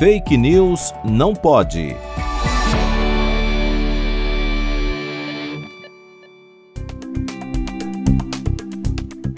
Fake News não pode.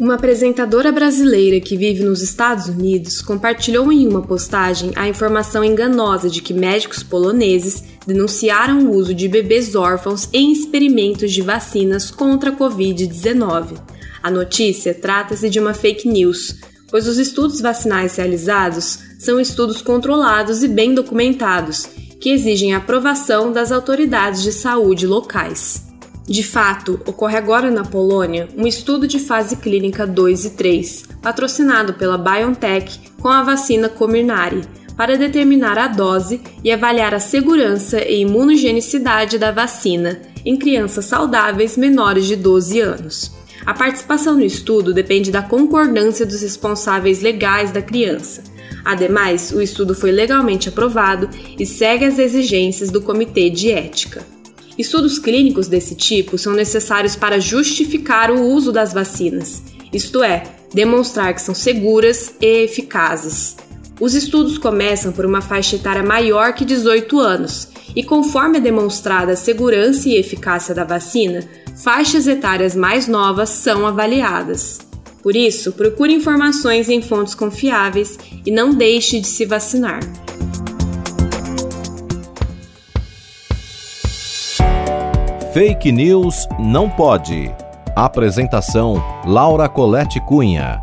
Uma apresentadora brasileira que vive nos Estados Unidos compartilhou em uma postagem a informação enganosa de que médicos poloneses denunciaram o uso de bebês órfãos em experimentos de vacinas contra a Covid-19. A notícia trata-se de uma fake news, pois os estudos vacinais realizados são estudos controlados e bem documentados, que exigem aprovação das autoridades de saúde locais. De fato, ocorre agora na Polônia um estudo de fase clínica 2 e 3, patrocinado pela BioNTech com a vacina Comirnaty, para determinar a dose e avaliar a segurança e imunogenicidade da vacina em crianças saudáveis menores de 12 anos. A participação no estudo depende da concordância dos responsáveis legais da criança. Ademais, o estudo foi legalmente aprovado e segue as exigências do Comitê de Ética. Estudos clínicos desse tipo são necessários para justificar o uso das vacinas, isto é, demonstrar que são seguras e eficazes. Os estudos começam por uma faixa etária maior que 18 anos e, conforme é demonstrada a segurança e eficácia da vacina, faixas etárias mais novas são avaliadas. Por isso, procure informações em fontes confiáveis e não deixe de se vacinar. Fake News não pode. Apresentação: Laura Colette Cunha.